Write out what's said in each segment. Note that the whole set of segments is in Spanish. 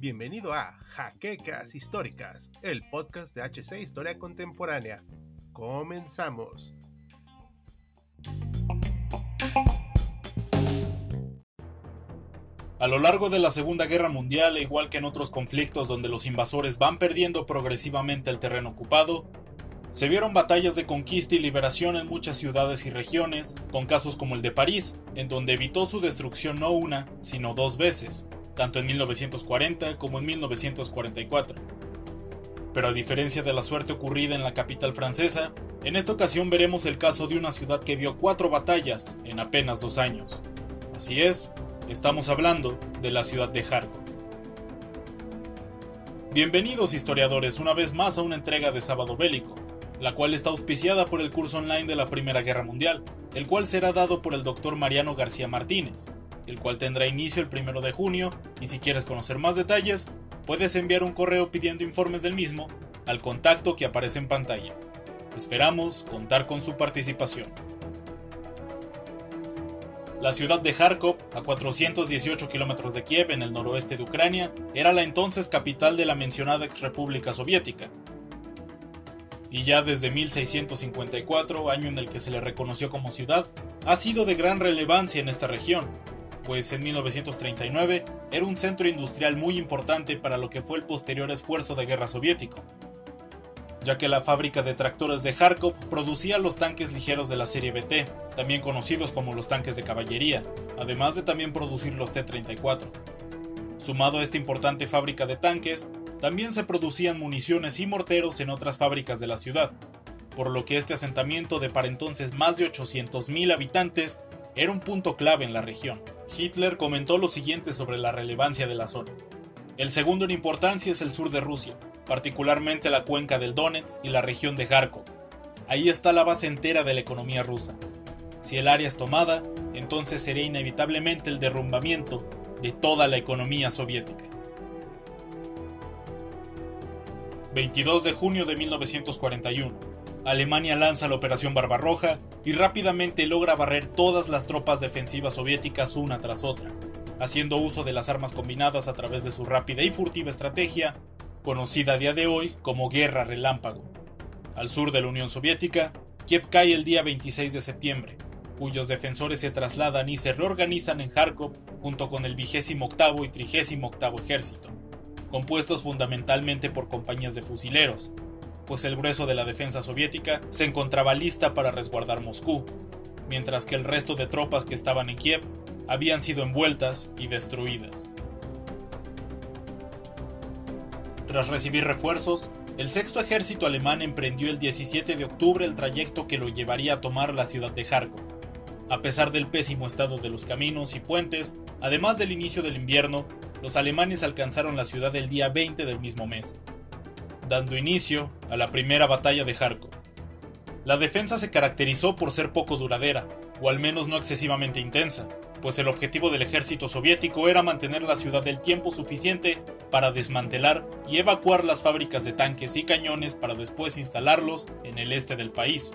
Bienvenido a Jaquecas Históricas, el podcast de HC Historia Contemporánea. Comenzamos. A lo largo de la Segunda Guerra Mundial, igual que en otros conflictos donde los invasores van perdiendo progresivamente el terreno ocupado, se vieron batallas de conquista y liberación en muchas ciudades y regiones, con casos como el de París, en donde evitó su destrucción no una, sino dos veces, tanto en 1940 como en 1944. Pero a diferencia de la suerte ocurrida en la capital francesa, en esta ocasión veremos el caso de una ciudad que vio cuatro batallas en apenas dos años. Así es, Estamos hablando de la ciudad de Kharkov. Bienvenidos historiadores una vez más a una entrega de Sábado Bélico, la cual está auspiciada por el curso online de la Primera Guerra Mundial, el cual será dado por el doctor Mariano García Martínez, el cual tendrá inicio el primero de junio y si quieres conocer más detalles, puedes enviar un correo pidiendo informes del mismo al contacto que aparece en pantalla. Esperamos contar con su participación. La ciudad de Kharkov, a 418 kilómetros de Kiev, en el noroeste de Ucrania, era la entonces capital de la mencionada ex República Soviética. Y ya desde 1654, año en el que se le reconoció como ciudad, ha sido de gran relevancia en esta región, pues en 1939 era un centro industrial muy importante para lo que fue el posterior esfuerzo de guerra soviético, ya que la fábrica de tractores de Kharkov producía los tanques ligeros de la serie BT, también conocidos como los tanques de caballería, además de también producir los T-34. Sumado a esta importante fábrica de tanques, también se producían municiones y morteros en otras fábricas de la ciudad, por lo que este asentamiento de para entonces más de 800.000 habitantes era un punto clave en la región. Hitler comentó lo siguiente sobre la relevancia de la zona. El segundo en importancia es el sur de Rusia, particularmente la cuenca del Donetsk y la región de Kharkov. Ahí está la base entera de la economía rusa. Si el área es tomada, entonces sería inevitablemente el derrumbamiento de toda la economía soviética. 22 de junio de 1941. Alemania lanza la Operación Barbarroja y rápidamente logra barrer todas las tropas defensivas soviéticas una tras otra, haciendo uso de las armas combinadas a través de su rápida y furtiva estrategia conocida a día de hoy como Guerra Relámpago. Al sur de la Unión Soviética, Kiev cae el día 26 de septiembre, cuyos defensores se trasladan y se reorganizan en Kharkov junto con el 28 y 38 Ejército, compuestos fundamentalmente por compañías de fusileros, pues el grueso de la defensa soviética se encontraba lista para resguardar Moscú, mientras que el resto de tropas que estaban en Kiev habían sido envueltas y destruidas. Tras recibir refuerzos, el sexto ejército alemán emprendió el 17 de octubre el trayecto que lo llevaría a tomar la ciudad de Kharkov. A pesar del pésimo estado de los caminos y puentes, además del inicio del invierno, los alemanes alcanzaron la ciudad el día 20 del mismo mes, dando inicio a la primera batalla de Kharkov. La defensa se caracterizó por ser poco duradera, o al menos no excesivamente intensa, pues el objetivo del ejército soviético era mantener la ciudad el tiempo suficiente para desmantelar y evacuar las fábricas de tanques y cañones para después instalarlos en el este del país.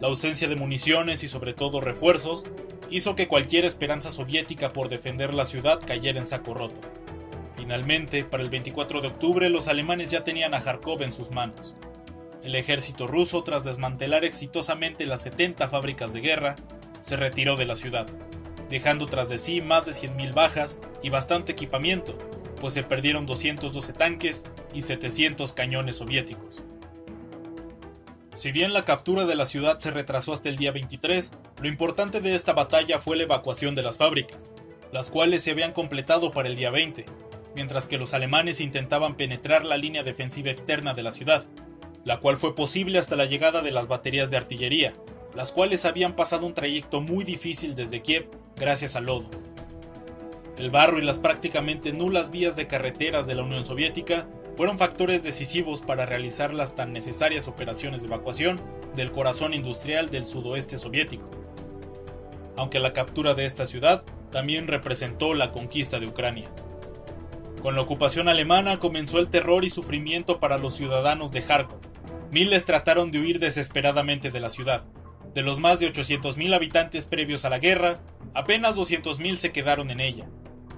La ausencia de municiones y sobre todo refuerzos hizo que cualquier esperanza soviética por defender la ciudad cayera en saco roto. Finalmente, para el 24 de octubre los alemanes ya tenían a Kharkov en sus manos. El ejército ruso, tras desmantelar exitosamente las 70 fábricas de guerra, se retiró de la ciudad dejando tras de sí más de 100.000 bajas y bastante equipamiento, pues se perdieron 212 tanques y 700 cañones soviéticos. Si bien la captura de la ciudad se retrasó hasta el día 23, lo importante de esta batalla fue la evacuación de las fábricas, las cuales se habían completado para el día 20, mientras que los alemanes intentaban penetrar la línea defensiva externa de la ciudad, la cual fue posible hasta la llegada de las baterías de artillería, las cuales habían pasado un trayecto muy difícil desde Kiev gracias al lodo. El barro y las prácticamente nulas vías de carreteras de la Unión Soviética fueron factores decisivos para realizar las tan necesarias operaciones de evacuación del corazón industrial del sudoeste soviético. Aunque la captura de esta ciudad también representó la conquista de Ucrania. Con la ocupación alemana comenzó el terror y sufrimiento para los ciudadanos de Kharkov. Miles trataron de huir desesperadamente de la ciudad, De los más de 800.000 habitantes previos a la guerra, apenas 200.000 se quedaron en ella,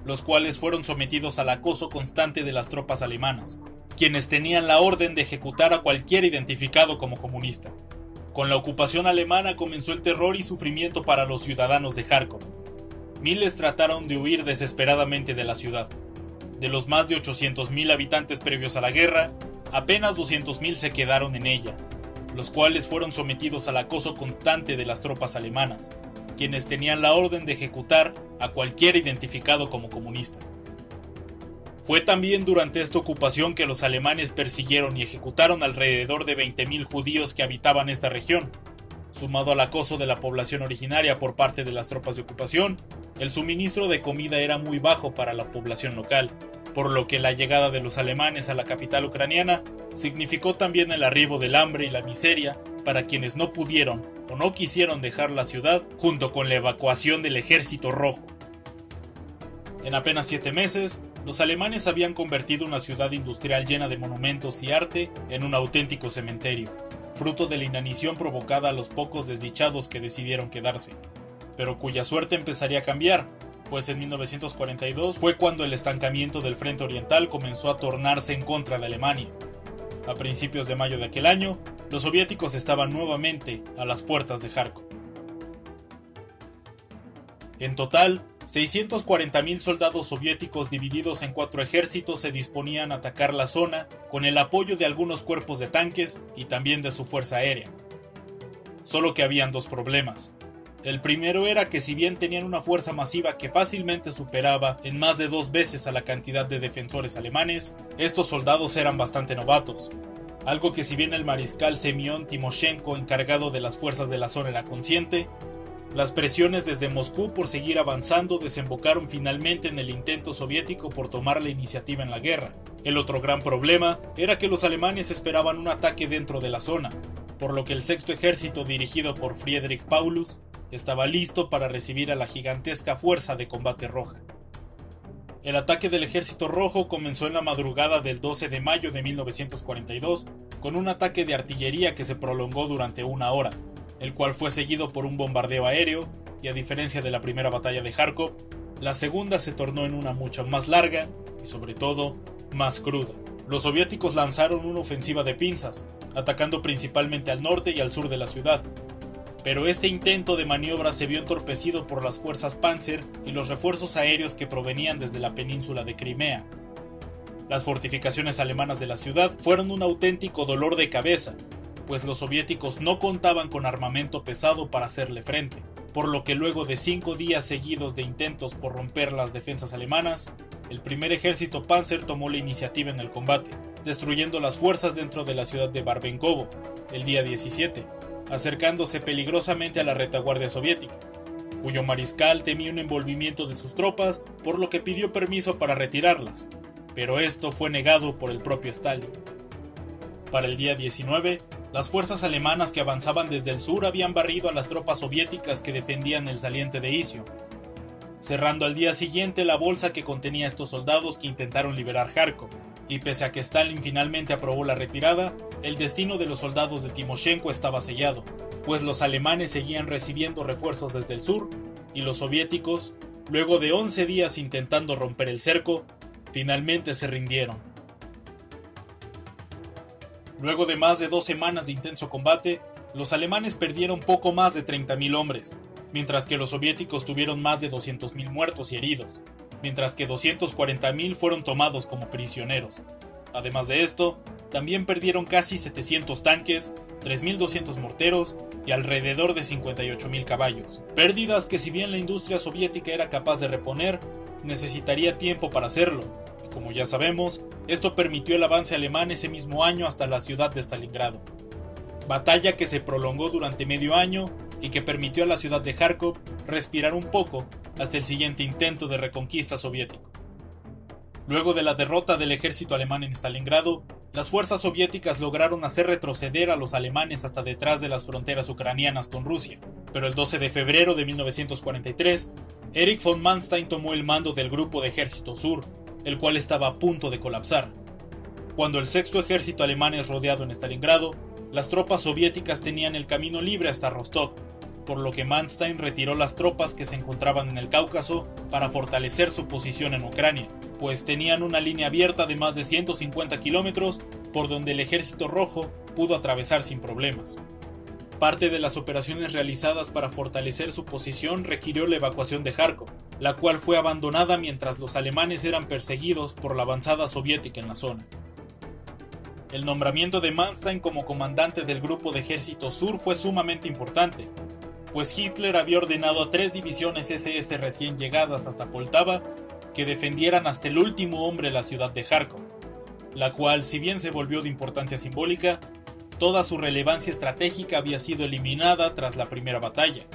los cuales fueron sometidos al acoso constante de las tropas alemanas, quienes tenían la orden de ejecutar a cualquier identificado como comunista. Con la ocupación alemana comenzó el terror y sufrimiento para los ciudadanos de Kharkov. Miles trataron de huir desesperadamente de la ciudad. De los más de 800.000 habitantes previos a la guerra, apenas 200.000 se quedaron en ella, los cuales fueron sometidos al acoso constante de las tropas alemanas, quienes tenían la orden de ejecutar a cualquier identificado como comunista. Fue también durante esta ocupación que los alemanes persiguieron y ejecutaron alrededor de 20.000 judíos que habitaban esta región. Sumado al acoso de la población originaria por parte de las tropas de ocupación, el suministro de comida era muy bajo para la población local, por lo que la llegada de los alemanes a la capital ucraniana significó también el arribo del hambre y la miseria para quienes no pudieron o no quisieron dejar la ciudad junto con la evacuación del ejército rojo. En apenas siete meses, los alemanes habían convertido una ciudad industrial llena de monumentos y arte en un auténtico cementerio, fruto de la inanición provocada a los pocos desdichados que decidieron quedarse, pero cuya suerte empezaría a cambiar pues en 1942 fue cuando el estancamiento del frente oriental comenzó a tornarse en contra de Alemania. A principios de mayo de aquel año, los soviéticos estaban nuevamente a las puertas de Kharkov. En total, 640.000 soldados soviéticos divididos en cuatro ejércitos se disponían a atacar la zona con el apoyo de algunos cuerpos de tanques y también de su fuerza aérea. Solo que habían dos problemas. El primero era que si bien tenían una fuerza masiva que fácilmente superaba en más de dos veces a la cantidad de defensores alemanes, estos soldados eran bastante novatos, algo que si bien el mariscal Semyon Timoshenko encargado de las fuerzas de la zona era consciente, las presiones desde Moscú por seguir avanzando desembocaron finalmente en el intento soviético por tomar la iniciativa en la guerra. El otro gran problema era que los alemanes esperaban un ataque dentro de la zona, por lo que el sexto ejército dirigido por Friedrich Paulus estaba listo para recibir a la gigantesca fuerza de combate roja. El ataque del ejército rojo comenzó en la madrugada del 12 de mayo de 1942 con un ataque de artillería que se prolongó durante una hora, el cual fue seguido por un bombardeo aéreo y a diferencia de la primera batalla de Kharkov, la segunda se tornó en una mucho más larga y sobre todo más cruda. Los soviéticos lanzaron una ofensiva de pinzas, atacando principalmente al norte y al sur de la ciudad, pero este intento de maniobra se vio entorpecido por las fuerzas Panzer y los refuerzos aéreos que provenían desde la península de Crimea. Las fortificaciones alemanas de la ciudad fueron un auténtico dolor de cabeza, pues los soviéticos no contaban con armamento pesado para hacerle frente, por lo que luego de cinco días seguidos de intentos por romper las defensas alemanas, el primer ejército Panzer tomó la iniciativa en el combate, destruyendo las fuerzas dentro de la ciudad de Barbenkovo el día 17, acercándose peligrosamente a la retaguardia soviética, cuyo mariscal temía un envolvimiento de sus tropas, por lo que pidió permiso para retirarlas, pero esto fue negado por el propio Stalin. Para el día 19, las fuerzas alemanas que avanzaban desde el sur habían barrido a las tropas soviéticas que defendían el saliente de Isio, cerrando al día siguiente la bolsa que contenía estos soldados que intentaron liberar Kharkov, y pese a que Stalin finalmente aprobó la retirada, el destino de los soldados de Timoshenko estaba sellado, pues los alemanes seguían recibiendo refuerzos desde el sur, y los soviéticos, luego de 11 días intentando romper el cerco, finalmente se rindieron. Luego de más de dos semanas de intenso combate, los alemanes perdieron poco más de 30.000 hombres, mientras que los soviéticos tuvieron más de 200.000 muertos y heridos, mientras que 240.000 fueron tomados como prisioneros. Además de esto, también perdieron casi 700 tanques, 3.200 morteros y alrededor de 58.000 caballos. Pérdidas que si bien la industria soviética era capaz de reponer, necesitaría tiempo para hacerlo. Como ya sabemos, esto permitió el avance alemán ese mismo año hasta la ciudad de Stalingrado. Batalla que se prolongó durante medio año y que permitió a la ciudad de Kharkov respirar un poco hasta el siguiente intento de reconquista soviético. Luego de la derrota del ejército alemán en Stalingrado, las fuerzas soviéticas lograron hacer retroceder a los alemanes hasta detrás de las fronteras ucranianas con Rusia, pero el 12 de febrero de 1943, Erich von Manstein tomó el mando del Grupo de Ejército Sur, el cual estaba a punto de colapsar. Cuando el sexto ejército alemán es rodeado en Stalingrado, las tropas soviéticas tenían el camino libre hasta Rostov, por lo que Manstein retiró las tropas que se encontraban en el Cáucaso para fortalecer su posición en Ucrania, pues tenían una línea abierta de más de 150 kilómetros por donde el ejército rojo pudo atravesar sin problemas. Parte de las operaciones realizadas para fortalecer su posición requirió la evacuación de Kharkov, la cual fue abandonada mientras los alemanes eran perseguidos por la avanzada soviética en la zona. El nombramiento de Manstein como comandante del Grupo de Ejército Sur fue sumamente importante, pues Hitler había ordenado a tres divisiones SS recién llegadas hasta Poltava que defendieran hasta el último hombre la ciudad de Kharkov, la cual, si bien se volvió de importancia simbólica, toda su relevancia estratégica había sido eliminada tras la primera batalla,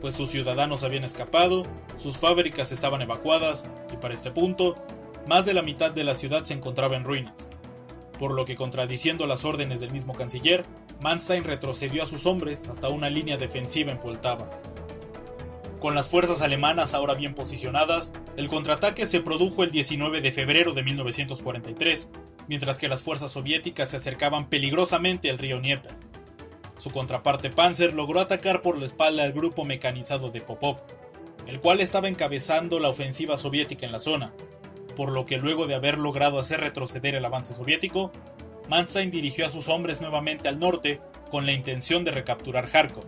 pues sus ciudadanos habían escapado, sus fábricas estaban evacuadas y para este punto, más de la mitad de la ciudad se encontraba en ruinas, por lo que contradiciendo las órdenes del mismo canciller, Manstein retrocedió a sus hombres hasta una línea defensiva en Poltava. Con las fuerzas alemanas ahora bien posicionadas, el contraataque se produjo el 19 de febrero de 1943, mientras que las fuerzas soviéticas se acercaban peligrosamente al río Dnieper. Su contraparte Panzer logró atacar por la espalda al grupo mecanizado de Popov, el cual estaba encabezando la ofensiva soviética en la zona, por lo que luego de haber logrado hacer retroceder el avance soviético, Manstein dirigió a sus hombres nuevamente al norte con la intención de recapturar Kharkov,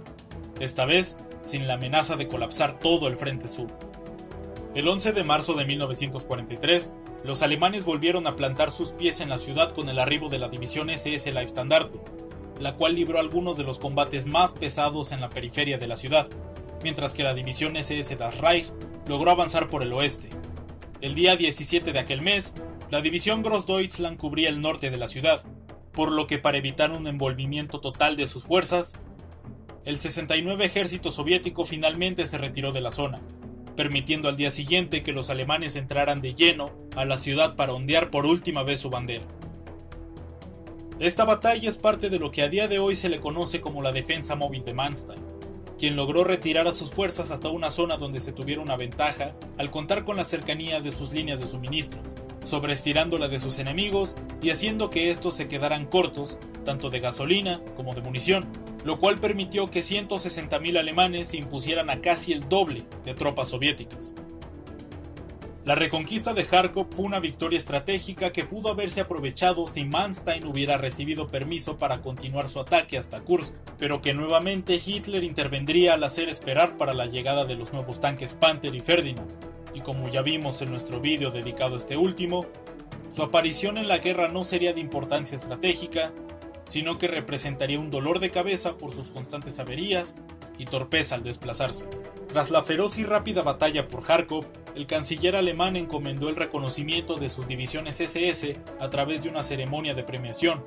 esta vez sin la amenaza de colapsar todo el frente sur. El 11 de marzo de 1943, los alemanes volvieron a plantar sus pies en la ciudad con el arribo de la división SS Leibstandarte, la cual libró algunos de los combates más pesados en la periferia de la ciudad, mientras que la división SS Das Reich logró avanzar por el oeste. El día 17 de aquel mes, la división Grossdeutschland cubría el norte de la ciudad, por lo que para evitar un envolvimiento total de sus fuerzas, el 69 ejército soviético finalmente se retiró de la zona, permitiendo al día siguiente que los alemanes entraran de lleno a la ciudad para ondear por última vez su bandera. Esta batalla es parte de lo que a día de hoy se le conoce como la defensa móvil de Manstein, quien logró retirar a sus fuerzas hasta una zona donde se tuviera una ventaja al contar con la cercanía de sus líneas de suministros, sobreestirando la de sus enemigos y haciendo que estos se quedaran cortos, tanto de gasolina como de munición, lo cual permitió que 160.000 alemanes se impusieran a casi el doble de tropas soviéticas. La reconquista de Kharkov fue una victoria estratégica que pudo haberse aprovechado si Manstein hubiera recibido permiso para continuar su ataque hasta Kursk, pero que nuevamente Hitler intervendría al hacer esperar para la llegada de los nuevos tanques Panther y Ferdinand, y como ya vimos en nuestro vídeo dedicado a este último, su aparición en la guerra no sería de importancia estratégica, sino que representaría un dolor de cabeza por sus constantes averías y torpeza al desplazarse. Tras la feroz y rápida batalla por Kharkov, el canciller alemán encomendó el reconocimiento de sus divisiones SS a través de una ceremonia de premiación,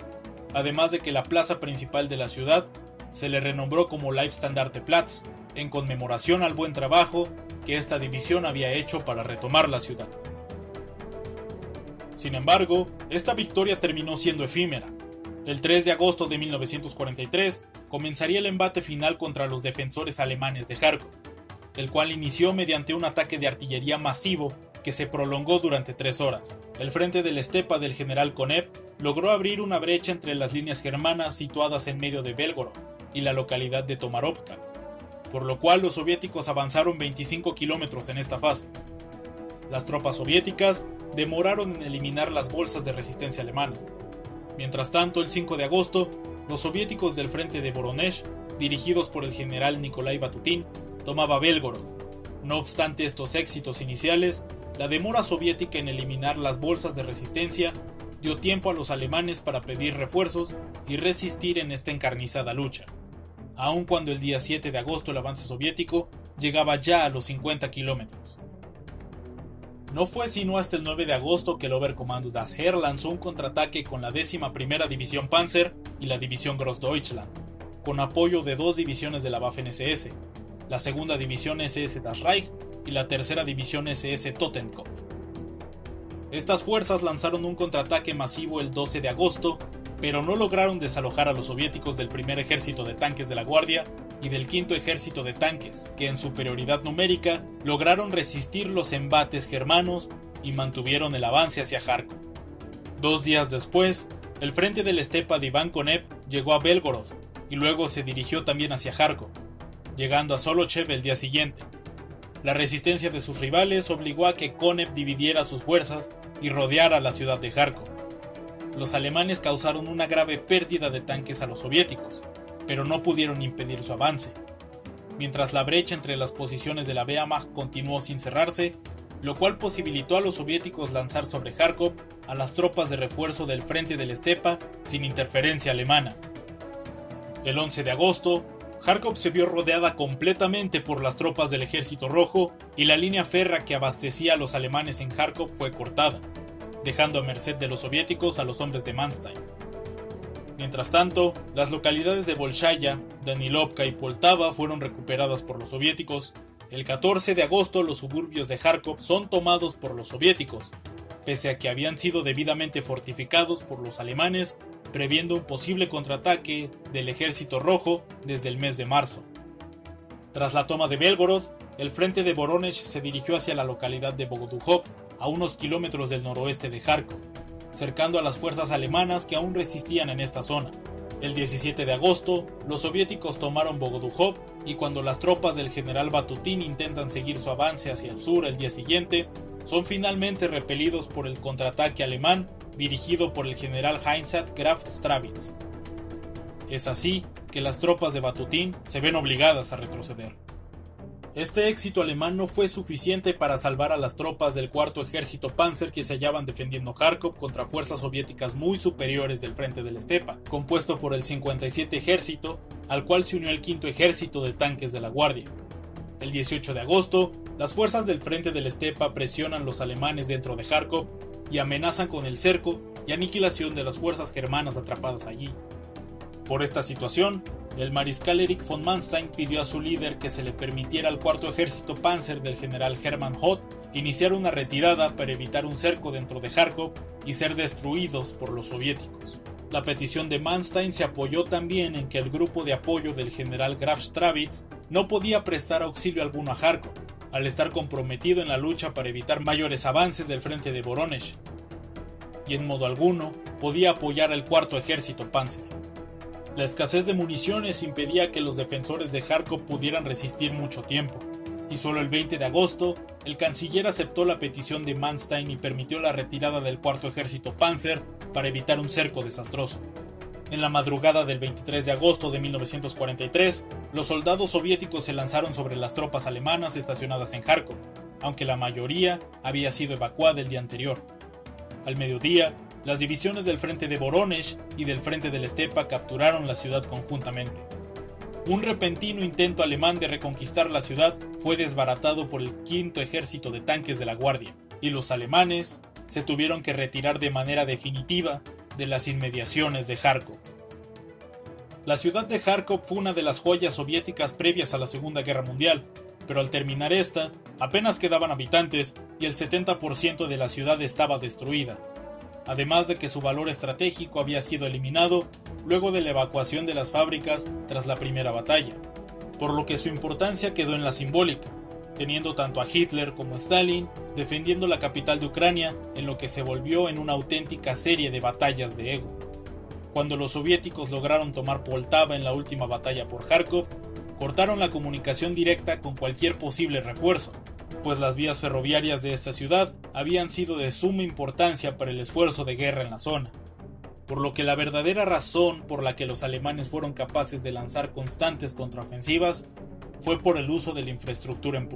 además de que la plaza principal de la ciudad se le renombró como Leibstandarte-Platz, en conmemoración al buen trabajo que esta división había hecho para retomar la ciudad. Sin embargo, esta victoria terminó siendo efímera, el 3 de agosto de 1943 comenzaría el embate final contra los defensores alemanes de Kharkov, el cual inició mediante un ataque de artillería masivo que se prolongó durante tres horas. El frente de la estepa del general Konev logró abrir una brecha entre las líneas germanas situadas en medio de Belgorod y la localidad de Tomarovka, por lo cual los soviéticos avanzaron 25 kilómetros en esta fase. Las tropas soviéticas demoraron en eliminar las bolsas de resistencia alemana, Mientras tanto, el 5 de agosto, los soviéticos del frente de Voronezh, dirigidos por el general Nikolai Batutin, tomaba Belgorod. No obstante estos éxitos iniciales, la demora soviética en eliminar las bolsas de resistencia dio tiempo a los alemanes para pedir refuerzos y resistir en esta encarnizada lucha, aun cuando el día 7 de agosto el avance soviético llegaba ya a los 50 kilómetros. No fue sino hasta el 9 de agosto que el Oberkommando das Heer lanzó un contraataque con la 11 Primera División Panzer y la División Grossdeutschland, con apoyo de dos divisiones de la Waffen-SS, la segunda División SS Das Reich y la tercera División SS Totenkopf. Estas fuerzas lanzaron un contraataque masivo el 12 de agosto, pero no lograron desalojar a los soviéticos del primer ejército de tanques de la Guardia y del quinto ejército de tanques, que en superioridad numérica lograron resistir los embates germanos y mantuvieron el avance hacia Kharkov. Dos días después, el frente de la estepa de Iván Konev llegó a Belgorod y luego se dirigió también hacia Kharkov, llegando a Solochev el día siguiente. La resistencia de sus rivales obligó a que Konev dividiera sus fuerzas y rodeara la ciudad de Kharkov. Los alemanes causaron una grave pérdida de tanques a los soviéticos, pero no pudieron impedir su avance. Mientras la brecha entre las posiciones de la Wehrmacht continuó sin cerrarse, lo cual posibilitó a los soviéticos lanzar sobre Kharkov a las tropas de refuerzo del frente del Estepa sin interferencia alemana. El 11 de agosto, Kharkov se vio rodeada completamente por las tropas del Ejército Rojo y la línea férrea que abastecía a los alemanes en Kharkov fue cortada, dejando a merced de los soviéticos a los hombres de Manstein. Mientras tanto, las localidades de Bolshaya, Danilovka y Poltava fueron recuperadas por los soviéticos. El 14 de agosto los suburbios de Kharkov son tomados por los soviéticos, pese a que habían sido debidamente fortificados por los alemanes, previendo un posible contraataque del ejército rojo desde el mes de marzo. Tras la toma de Belgorod, el frente de Voronezh se dirigió hacia la localidad de Bogodukhov, a unos kilómetros del noroeste de Kharkov, cercando a las fuerzas alemanas que aún resistían en esta zona. El 17 de agosto, los soviéticos tomaron Bogodukhov y cuando las tropas del general Batutin intentan seguir su avance hacia el sur el día siguiente, son finalmente repelidos por el contraataque alemán dirigido por el general Heinzat Graf Strawitz. Es así que las tropas de Batutin se ven obligadas a retroceder. Este éxito alemán no fue suficiente para salvar a las tropas del cuarto ejército Panzer que se hallaban defendiendo Kharkov contra fuerzas soviéticas muy superiores del frente del Estepa, compuesto por el 57 ejército, al cual se unió el quinto ejército de tanques de la Guardia. El 18 de agosto, las fuerzas del frente del Estepa presionan los alemanes dentro de Kharkov y amenazan con el cerco y aniquilación de las fuerzas germanas atrapadas allí. Por esta situación, el mariscal Erich von Manstein pidió a su líder que se le permitiera al cuarto ejército Panzer del general Hermann Hoth iniciar una retirada para evitar un cerco dentro de Kharkov y ser destruidos por los soviéticos. La petición de Manstein se apoyó también en que el grupo de apoyo del general Graf Strawitz no podía prestar auxilio alguno a Kharkov, al estar comprometido en la lucha para evitar mayores avances del frente de Voronezh, y en modo alguno podía apoyar al cuarto ejército Panzer. La escasez de municiones impedía que los defensores de Kharkov pudieran resistir mucho tiempo, y solo el 20 de agosto, el canciller aceptó la petición de Manstein y permitió la retirada del cuarto ejército Panzer para evitar un cerco desastroso. En la madrugada del 23 de agosto de 1943, los soldados soviéticos se lanzaron sobre las tropas alemanas estacionadas en Kharkov, aunque la mayoría había sido evacuada el día anterior. Al mediodía, las divisiones del frente de Voronezh y del frente del Estepa capturaron la ciudad conjuntamente. Un repentino intento alemán de reconquistar la ciudad fue desbaratado por el quinto ejército de tanques de la Guardia, y los alemanes se tuvieron que retirar de manera definitiva de las inmediaciones de Kharkov. La ciudad de Kharkov fue una de las joyas soviéticas previas a la Segunda Guerra Mundial, pero al terminar esta, apenas quedaban habitantes y el 70% de la ciudad estaba destruida, además de que su valor estratégico había sido eliminado luego de la evacuación de las fábricas tras la primera batalla, por lo que su importancia quedó en la simbólica, teniendo tanto a Hitler como a Stalin defendiendo la capital de Ucrania en lo que se volvió en una auténtica serie de batallas de ego. Cuando los soviéticos lograron tomar Poltava en la última batalla por Kharkov, cortaron la comunicación directa con cualquier posible refuerzo, pues las vías ferroviarias de esta ciudad habían sido de suma importancia para el esfuerzo de guerra en la zona, por lo que la verdadera razón por la que los alemanes fueron capaces de lanzar constantes contraofensivas fue por el uso de la infraestructura en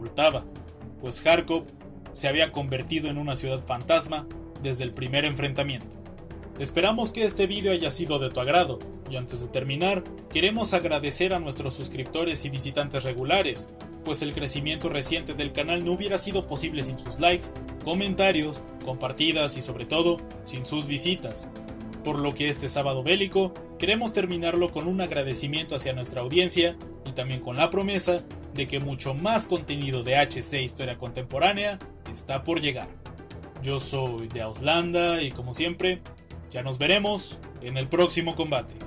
pues Kharkov se había convertido en una ciudad fantasma desde el primer enfrentamiento. Esperamos que este vídeo haya sido de tu agrado, y antes de terminar, queremos agradecer a nuestros suscriptores y visitantes regulares, pues el crecimiento reciente del canal no hubiera sido posible sin sus likes, comentarios, compartidas y sobre todo sin sus visitas. Por lo que este sábado bélico queremos terminarlo con un agradecimiento hacia nuestra audiencia y también con la promesa de que mucho más contenido de HC Historia Contemporánea está por llegar. Yo soy de Auslanda y como siempre, ya nos veremos en el próximo combate.